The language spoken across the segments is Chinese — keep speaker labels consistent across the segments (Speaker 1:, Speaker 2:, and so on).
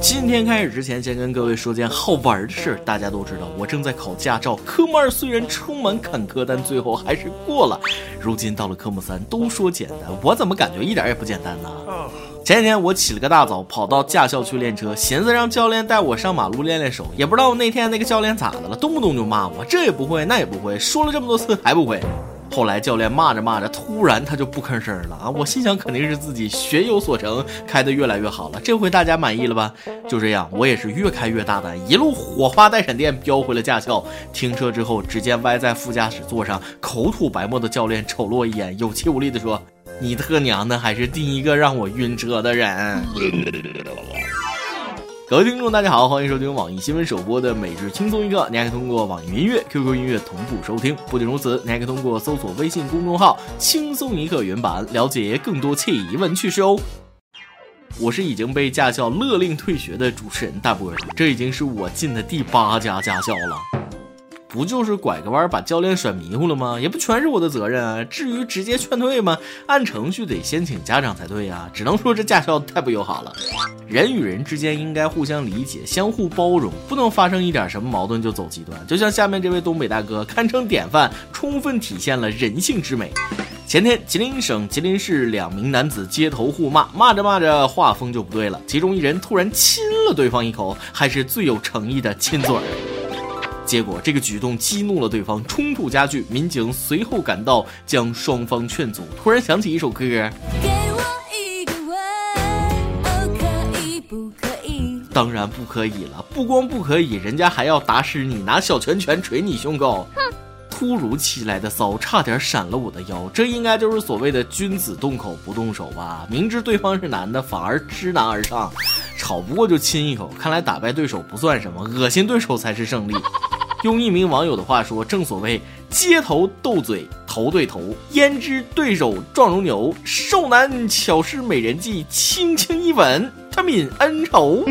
Speaker 1: 今天开始之前，先跟各位说件好玩的事儿。大家都知道，我正在考驾照。科目二虽然充满坎坷，但最后还是过了。如今到了科目三，都说简单，我怎么感觉一点也不简单呢？前几天我起了个大早，跑到驾校去练车，寻思让教练带我上马路练练手。也不知道那天那个教练咋的了，动不动就骂我，这也不会，那也不会，说了这么多次还不会。后来教练骂着骂着，突然他就不吭声了啊！我心想，肯定是自己学有所成，开得越来越好了。这回大家满意了吧？就这样，我也是越开越大胆，一路火花带闪电飙回了驾校。停车之后，只见歪在副驾驶座上口吐白沫的教练瞅了我一眼，有气无力地说：“你特娘的还是第一个让我晕车的人。”各位听众，大家好，欢迎收听网易新闻首播的《每日轻松一刻》，你还可以通过网易云音乐、QQ 音乐同步收听。不仅如此，你还可以通过搜索微信公众号“轻松一刻”原版了解更多奇闻趣事哦。我是已经被驾校勒令退学的主持人大波儿，这已经是我进的第八家驾校了。不就是拐个弯把教练甩迷糊了吗？也不全是我的责任啊。至于直接劝退吗？按程序得先请家长才对呀。只能说这驾校太不友好了。人与人之间应该互相理解、相互包容，不能发生一点什么矛盾就走极端。就像下面这位东北大哥，堪称典范，充分体现了人性之美。前天，吉林省吉林市两名男子街头互骂，骂着骂着画风就不对了，其中一人突然亲了对方一口，还是最有诚意的亲嘴儿。结果这个举动激怒了对方，冲突加剧。民警随后赶到，将双方劝阻。突然想起一首歌，当然不可以了。不光不可以，人家还要打死你，拿小拳拳捶你胸口。哼突如其来的骚，差点闪了我的腰。这应该就是所谓的君子动口不动手吧？明知对方是男的，反而知难而上，吵不过就亲一口。看来打败对手不算什么，恶心对手才是胜利。用一名网友的话说，正所谓街头斗嘴头对头，焉知对手壮如牛？瘦男巧施美人计，轻轻一吻，他泯恩仇。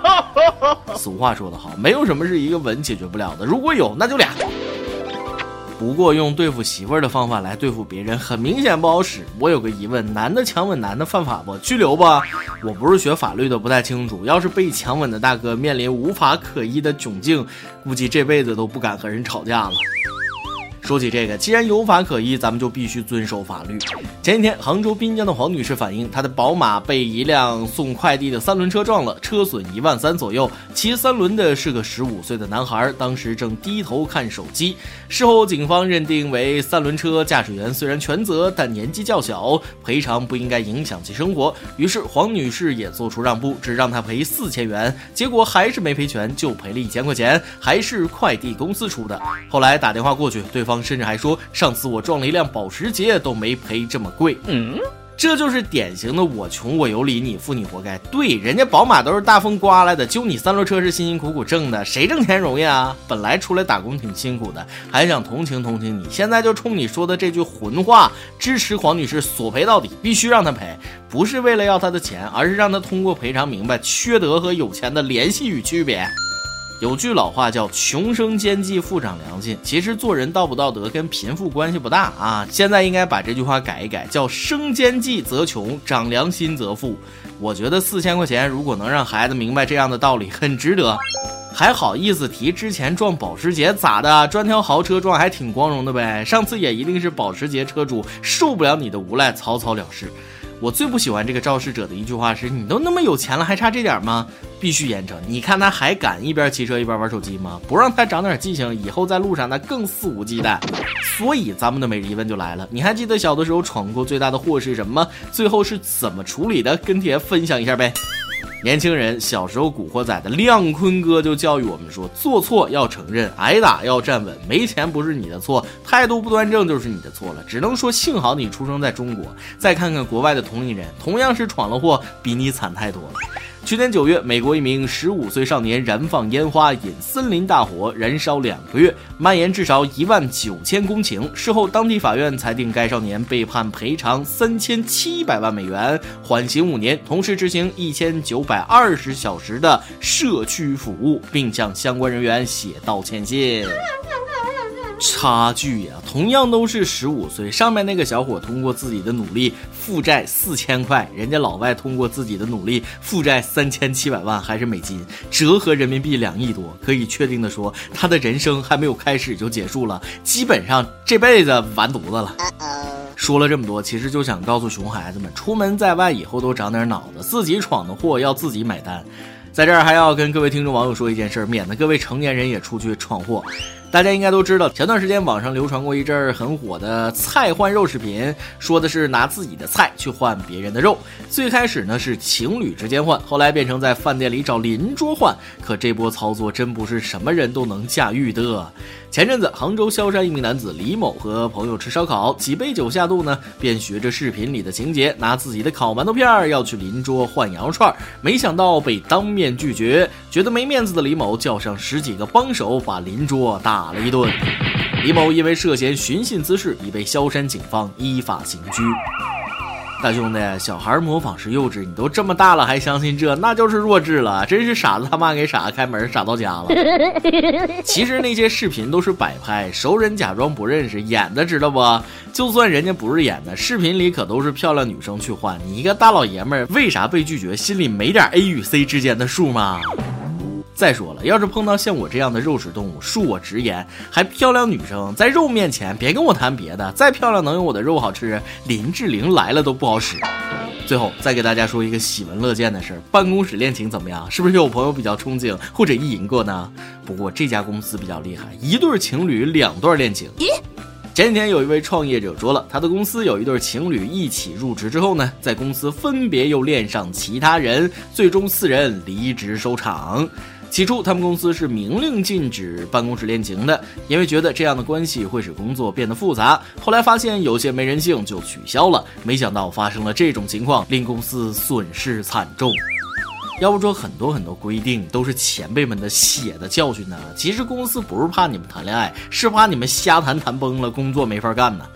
Speaker 1: 俗话说得好，没有什么是一个吻解决不了的，如果有，那就俩。不过用对付媳妇儿的方法来对付别人，很明显不好使。我有个疑问：男的强吻男的犯法不？拘留不？我不是学法律的，不太清楚。要是被强吻的大哥面临无法可依的窘境，估计这辈子都不敢和人吵架了。说起这个，既然有法可依，咱们就必须遵守法律。前几天，杭州滨江的黄女士反映，她的宝马被一辆送快递的三轮车撞了，车损一万三左右。骑三轮的是个十五岁的男孩，当时正低头看手机。事后，警方认定为三轮车驾驶员虽然全责，但年纪较小，赔偿不应该影响其生活。于是，黄女士也做出让步，只让他赔四千元。结果还是没赔全，就赔了一千块钱，还是快递公司出的。后来打电话过去，对方。甚至还说，上次我撞了一辆保时捷都没赔这么贵。嗯，这就是典型的我穷我有理，你富你活该。对，人家宝马都是大风刮来的，就你三轮车是辛辛苦苦挣的，谁挣钱容易啊？本来出来打工挺辛苦的，还想同情同情你，现在就冲你说的这句混话，支持黄女士索赔到底，必须让她赔，不是为了要她的钱，而是让她通过赔偿明白缺德和有钱的联系与区别。有句老话叫“穷生奸计，富长良心”。其实做人道不道德跟贫富关系不大啊。现在应该把这句话改一改，叫“生奸计则穷，长良心则富”。我觉得四千块钱如果能让孩子明白这样的道理，很值得。还好意思提之前撞保时捷咋的？专挑豪车撞还挺光荣的呗。上次也一定是保时捷车主受不了你的无赖，草草了事。我最不喜欢这个肇事者的一句话是：“你都那么有钱了，还差这点吗？”必须严惩！你看他还敢一边骑车一边玩手机吗？不让他长点记性，以后在路上那更肆无忌惮。所以咱们的每日一问就来了：你还记得小的时候闯过最大的祸是什么？最后是怎么处理的？跟帖分享一下呗。年轻人小时候，古惑仔的亮坤哥就教育我们说：做错要承认，挨打要站稳，没钱不是你的错，态度不端正就是你的错了。只能说幸好你出生在中国。再看看国外的同龄人，同样是闯了祸，比你惨太多了。去年九月，美国一名十五岁少年燃放烟花引森林大火，燃烧两个月，蔓延至少一万九千公顷。事后，当地法院裁定该少年被判赔偿三千七百万美元，缓刑五年，同时执行一千九百二十小时的社区服务，并向相关人员写道歉信。差距呀，同样都是十五岁，上面那个小伙通过自己的努力负债四千块，人家老外通过自己的努力负债三千七百万，还是美金，折合人民币两亿多。可以确定的说，他的人生还没有开始就结束了，基本上这辈子完犊子了。说了这么多，其实就想告诉熊孩子们，出门在外以后都长点脑子，自己闯的祸要自己买单。在这儿还要跟各位听众网友说一件事，免得各位成年人也出去闯祸。大家应该都知道，前段时间网上流传过一阵儿很火的菜换肉视频，说的是拿自己的菜去换别人的肉。最开始呢是情侣之间换，后来变成在饭店里找邻桌换。可这波操作真不是什么人都能驾驭的。前阵子，杭州萧山一名男子李某和朋友吃烧烤，几杯酒下肚呢，便学着视频里的情节，拿自己的烤馒头片儿要去邻桌换羊肉串，没想到被当面拒绝。觉得没面子的李某叫上十几个帮手，把邻桌打了一顿。李某因为涉嫌寻衅滋事，已被萧山警方依法刑拘。大兄弟，小孩模仿是幼稚，你都这么大了还相信这，那就是弱智了，真是傻子他妈给傻子开门，傻到家了。其实那些视频都是摆拍，熟人假装不认识，演的知道不？就算人家不是演的，视频里可都是漂亮女生去换，你一个大老爷们儿为啥被拒绝？心里没点 A 与 C 之间的数吗？再说了，要是碰到像我这样的肉食动物，恕我直言，还漂亮女生在肉面前，别跟我谈别的，再漂亮能有我的肉好吃？林志玲来了都不好使。最后再给大家说一个喜闻乐见的事儿：办公室恋情怎么样？是不是有朋友比较憧憬或者意淫过呢？不过这家公司比较厉害，一对情侣两段恋情。咦？前几天有一位创业者说了，他的公司有一对情侣一起入职之后呢，在公司分别又恋上其他人，最终四人离职收场。起初，他们公司是明令禁止办公室恋情的，因为觉得这样的关系会使工作变得复杂。后来发现有些没人性，就取消了。没想到发生了这种情况，令公司损失惨重。要不说很多很多规定都是前辈们的血的教训呢？其实公司不是怕你们谈恋爱，是怕你们瞎谈谈崩了，工作没法干呢。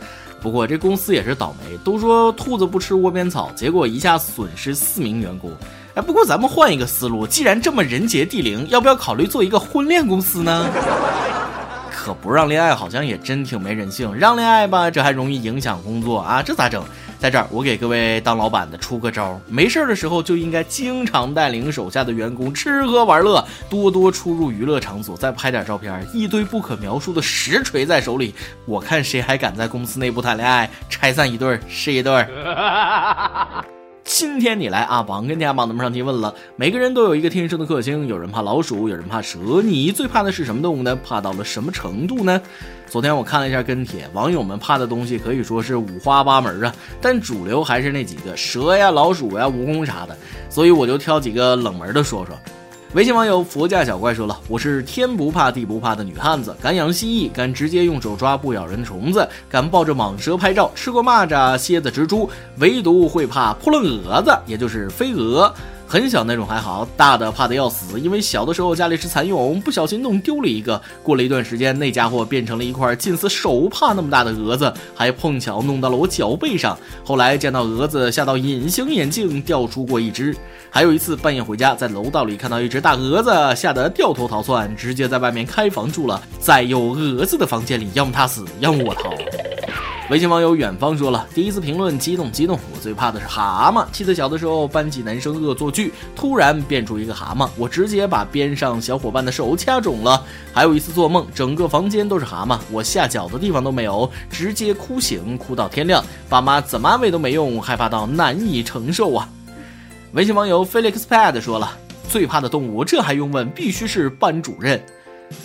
Speaker 1: 不过这公司也是倒霉，都说兔子不吃窝边草，结果一下损失四名员工。不过咱们换一个思路，既然这么人杰地灵，要不要考虑做一个婚恋公司呢？可不让恋爱，好像也真挺没人性。让恋爱吧，这还容易影响工作啊，这咋整？在这儿，我给各位当老板的出个招儿：没事儿的时候就应该经常带领手下的员工吃喝玩乐，多多出入娱乐场所，再拍点照片，一堆不可描述的实锤在手里。我看谁还敢在公司内部谈恋爱？拆散一对儿是一对儿。今天你来啊，榜跟家榜咱们上提问了。每个人都有一个天生的克星，有人怕老鼠，有人怕蛇，你最怕的是什么动物呢？怕到了什么程度呢？昨天我看了一下跟帖，网友们怕的东西可以说是五花八门啊，但主流还是那几个蛇呀、老鼠呀、蜈蚣啥的，所以我就挑几个冷门的说说。微信网友佛家小怪说了：“我是天不怕地不怕的女汉子，敢养蜥蜴，敢直接用手抓不咬人的虫子，敢抱着蟒蛇拍照，吃过蚂蚱、蝎子、蜘蛛，唯独会怕扑棱蛾子，也就是飞蛾。”很小那种还好，大的怕的要死，因为小的时候家里是蚕蛹，不小心弄丢了一个。过了一段时间，那家伙变成了一块近似手帕那么大的蛾子，还碰巧弄到了我脚背上。后来见到蛾子，吓到隐形眼镜掉出过一只。还有一次半夜回家，在楼道里看到一只大蛾子，吓得掉头逃窜，直接在外面开房住了，在有蛾子的房间里，要么他死，要么我逃。微信网友远方说了，第一次评论激动激动，我最怕的是蛤蟆。记得小的时候班级男生恶作剧，突然变出一个蛤蟆，我直接把边上小伙伴的手掐肿了。还有一次做梦，整个房间都是蛤蟆，我下脚的地方都没有，直接哭醒，哭到天亮，爸妈怎么安慰都没用，害怕到难以承受啊。微信网友 Felix Pad 说了，最怕的动物，这还用问？必须是班主任。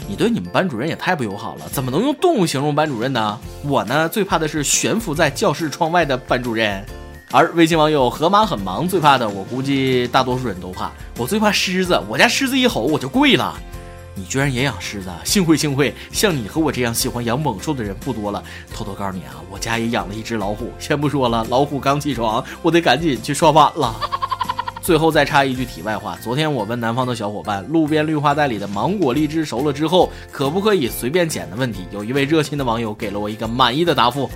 Speaker 1: 你对你们班主任也太不友好了，怎么能用动物形容班主任呢？我呢最怕的是悬浮在教室窗外的班主任，而微信网友河马很忙最怕的，我估计大多数人都怕。我最怕狮子，我家狮子一吼我就跪了。你居然也养狮子，幸会幸会，像你和我这样喜欢养猛兽的人不多了。偷偷告诉你啊，我家也养了一只老虎。先不说了，老虎刚起床，我得赶紧去刷碗了。最后再插一句题外话，昨天我问南方的小伙伴，路边绿化带里的芒果、荔枝熟了之后，可不可以随便捡的问题，有一位热心的网友给了我一个满意的答复。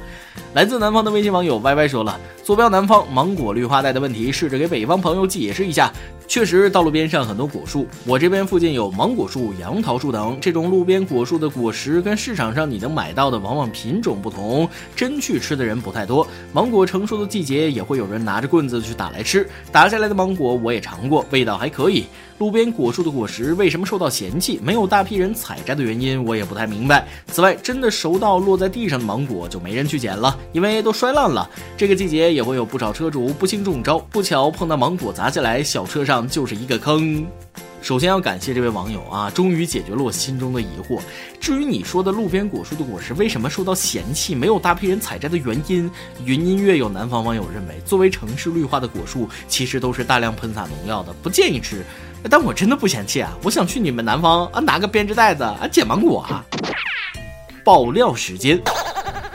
Speaker 1: 来自南方的微信网友 Y Y 说了，坐标南方芒果绿化带的问题，试着给北方朋友解释一下。确实，道路边上很多果树，我这边附近有芒果树、杨桃树等。这种路边果树的果实跟市场上你能买到的往往品种不同，真去吃的人不太多。芒果成熟的季节，也会有人拿着棍子去打来吃。打下来的芒果我也尝过，味道还可以。路边果树的果实为什么受到嫌弃？没有大批人采摘的原因，我也不太明白。此外，真的熟到落在地上的芒果就没人去捡了，因为都摔烂了。这个季节也会有不少车主不幸中招，不巧碰到芒果砸下来，小车上就是一个坑。首先要感谢这位网友啊，终于解决了我心中的疑惑。至于你说的路边果树的果实为什么受到嫌弃，没有大批人采摘的原因，云音乐有南方网友认为，作为城市绿化的果树，其实都是大量喷洒农药的，不建议吃。但我真的不嫌弃啊！我想去你们南方啊，拿个编织袋子啊，捡芒果啊。爆料时间，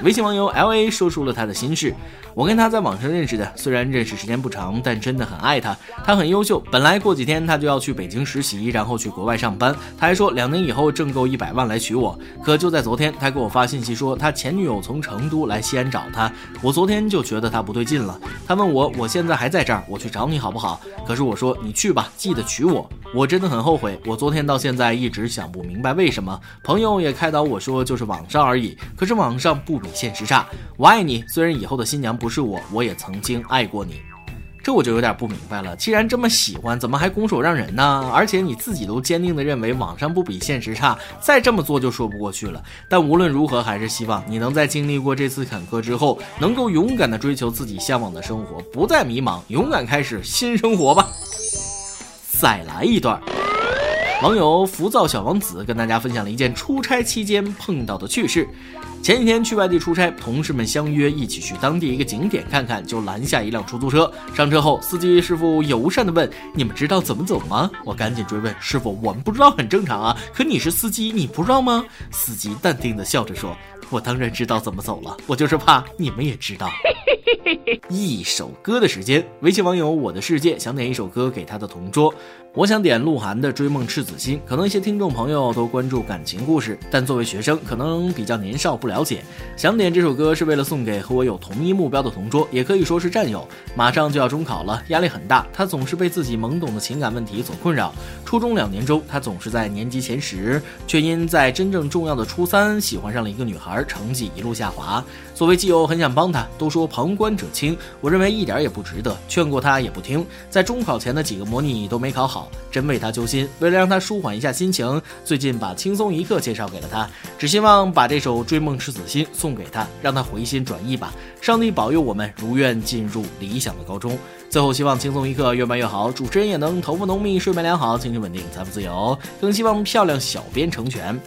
Speaker 1: 微信网友 L A 说出了他的心事。我跟他在网上认识的，虽然认识时间不长，但真的很爱他。他很优秀，本来过几天他就要去北京实习，然后去国外上班。他还说两年以后挣够一百万来娶我。可就在昨天，他给我发信息说他前女友从成都来西安找他。我昨天就觉得他不对劲了。他问我我现在还在这儿，我去找你好不好？可是我说你去吧，记得娶我。我真的很后悔，我昨天到现在一直想不明白为什么。朋友也开导我说就是网上而已。可是网上不如现实差。我爱你，虽然以后的新娘。不是我，我也曾经爱过你，这我就有点不明白了。既然这么喜欢，怎么还拱手让人呢？而且你自己都坚定的认为网上不比现实差，再这么做就说不过去了。但无论如何，还是希望你能在经历过这次坎坷之后，能够勇敢的追求自己向往的生活，不再迷茫，勇敢开始新生活吧。再来一段。网友浮躁小王子跟大家分享了一件出差期间碰到的趣事。前几天去外地出差，同事们相约一起去当地一个景点看看，就拦下一辆出租车。上车后，司机师傅友善地问：“你们知道怎么走吗？”我赶紧追问：“师傅，我们不知道很正常啊，可你是司机，你不知道吗？”司机淡定地笑着说：“我当然知道怎么走了，我就是怕你们也知道。”一首歌的时间，微信网友我的世界想点一首歌给他的同桌。我想点鹿晗的《追梦赤子心》。可能一些听众朋友都关注感情故事，但作为学生，可能比较年少不了解。想点这首歌是为了送给和我有同一目标的同桌，也可以说是战友。马上就要中考了，压力很大，他总是被自己懵懂的情感问题所困扰。初中两年中，他总是在年级前十，却因在真正重要的初三喜欢上了一个女孩，成绩一路下滑。作为基友，很想帮他，都说旁观者清，我认为一点也不值得，劝过他也不听，在中考前的几个模拟都没考好，真为他揪心。为了让他舒缓一下心情，最近把轻松一刻介绍给了他，只希望把这首《追梦赤子心》送给他，让他回心转意吧。上帝保佑我们如愿进入理想的高中。最后，希望轻松一刻越办越好，主持人也能头发浓密，睡眠良好，精神稳定，财富自由。更希望漂亮小编成全。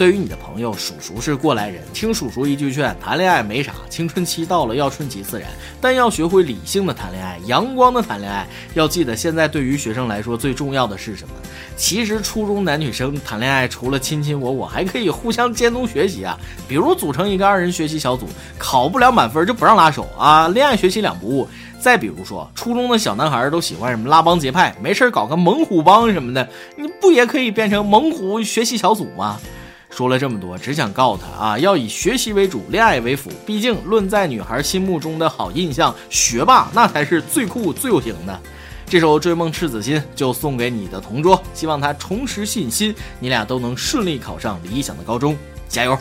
Speaker 1: 对于你的朋友，叔叔是过来人，听叔叔一句劝，谈恋爱没啥，青春期到了要顺其自然，但要学会理性的谈恋爱，阳光的谈恋爱。要记得，现在对于学生来说最重要的是什么？其实初中男女生谈恋爱，除了亲亲我我，还可以互相监督学习啊。比如组成一个二人学习小组，考不了满分就不让拉手啊，恋爱学习两不误。再比如说，初中的小男孩都喜欢什么拉帮结派，没事搞个猛虎帮什么的，你不也可以变成猛虎学习小组吗？说了这么多，只想告诉他啊，要以学习为主，恋爱为辅。毕竟，论在女孩心目中的好印象，学霸那才是最酷、最有型的。这首《追梦赤子心》就送给你的同桌，希望他重拾信心，你俩都能顺利考上理想的高中，加油！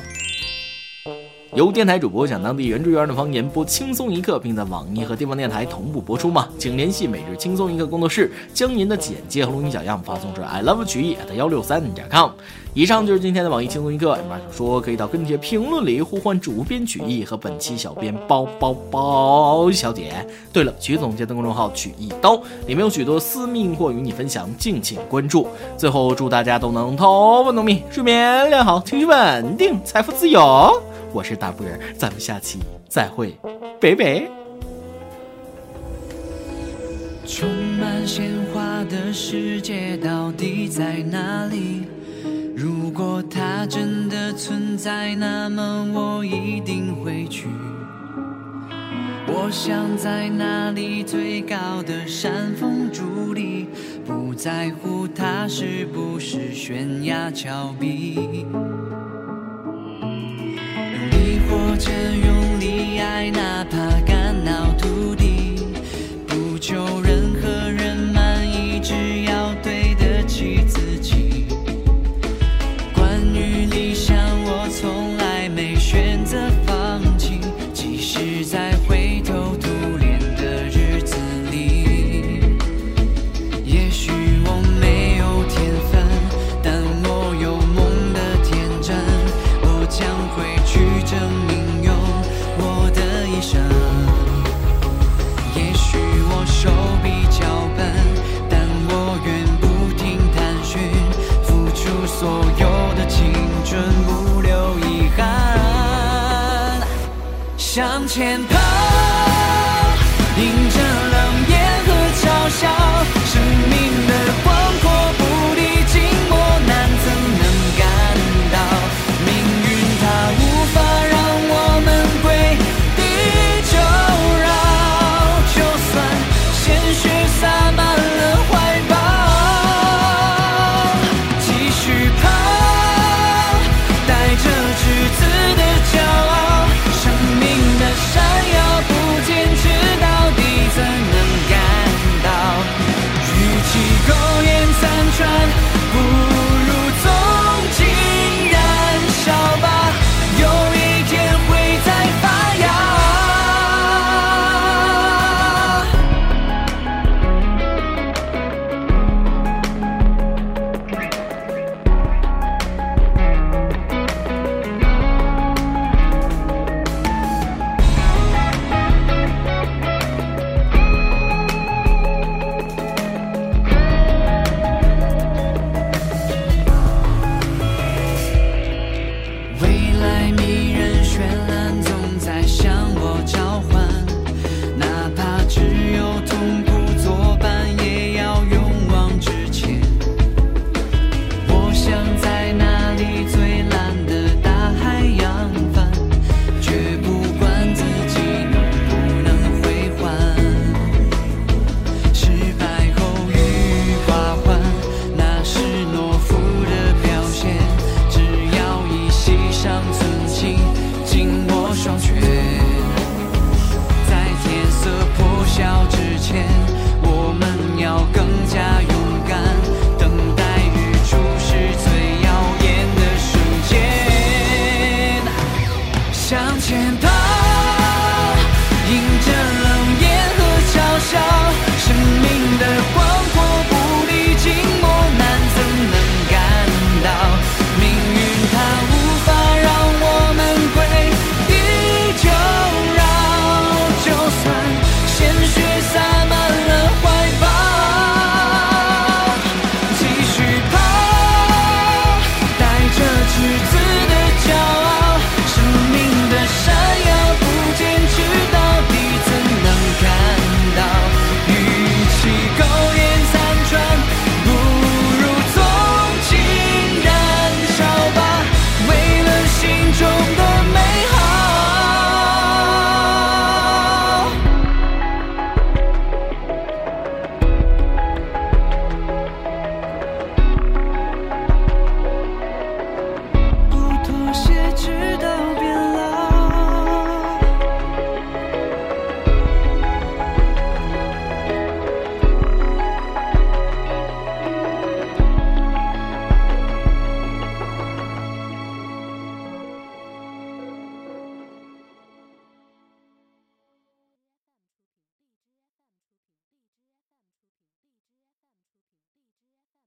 Speaker 1: 由电台主播讲当地原汁原味的方言播轻松一刻，并在网易和地方电台同步播出吗？请联系每日轻松一刻工作室，将您的简介和录音小样发送至 i love 曲艺 at 幺六三点 com。以上就是今天的网易轻松一刻。有想说，可以到跟帖评论里呼唤主编曲艺和本期小编包包包小姐。对了，曲总监的公众号曲一刀里面有许多私密或与你分享，敬请关注。最后，祝大家都能头发浓密，睡眠良好，情绪稳定，财富自由。我是大波儿，咱们下期再会，拜拜。充满鲜花的世界到底在哪里？如果它真的存在，那么我一定会去。我想在那里最高的山峰伫立，不。
Speaker 2: 在乎它是不是悬崖峭壁，或者用力爱，那向前跑迎着冷眼和嘲笑。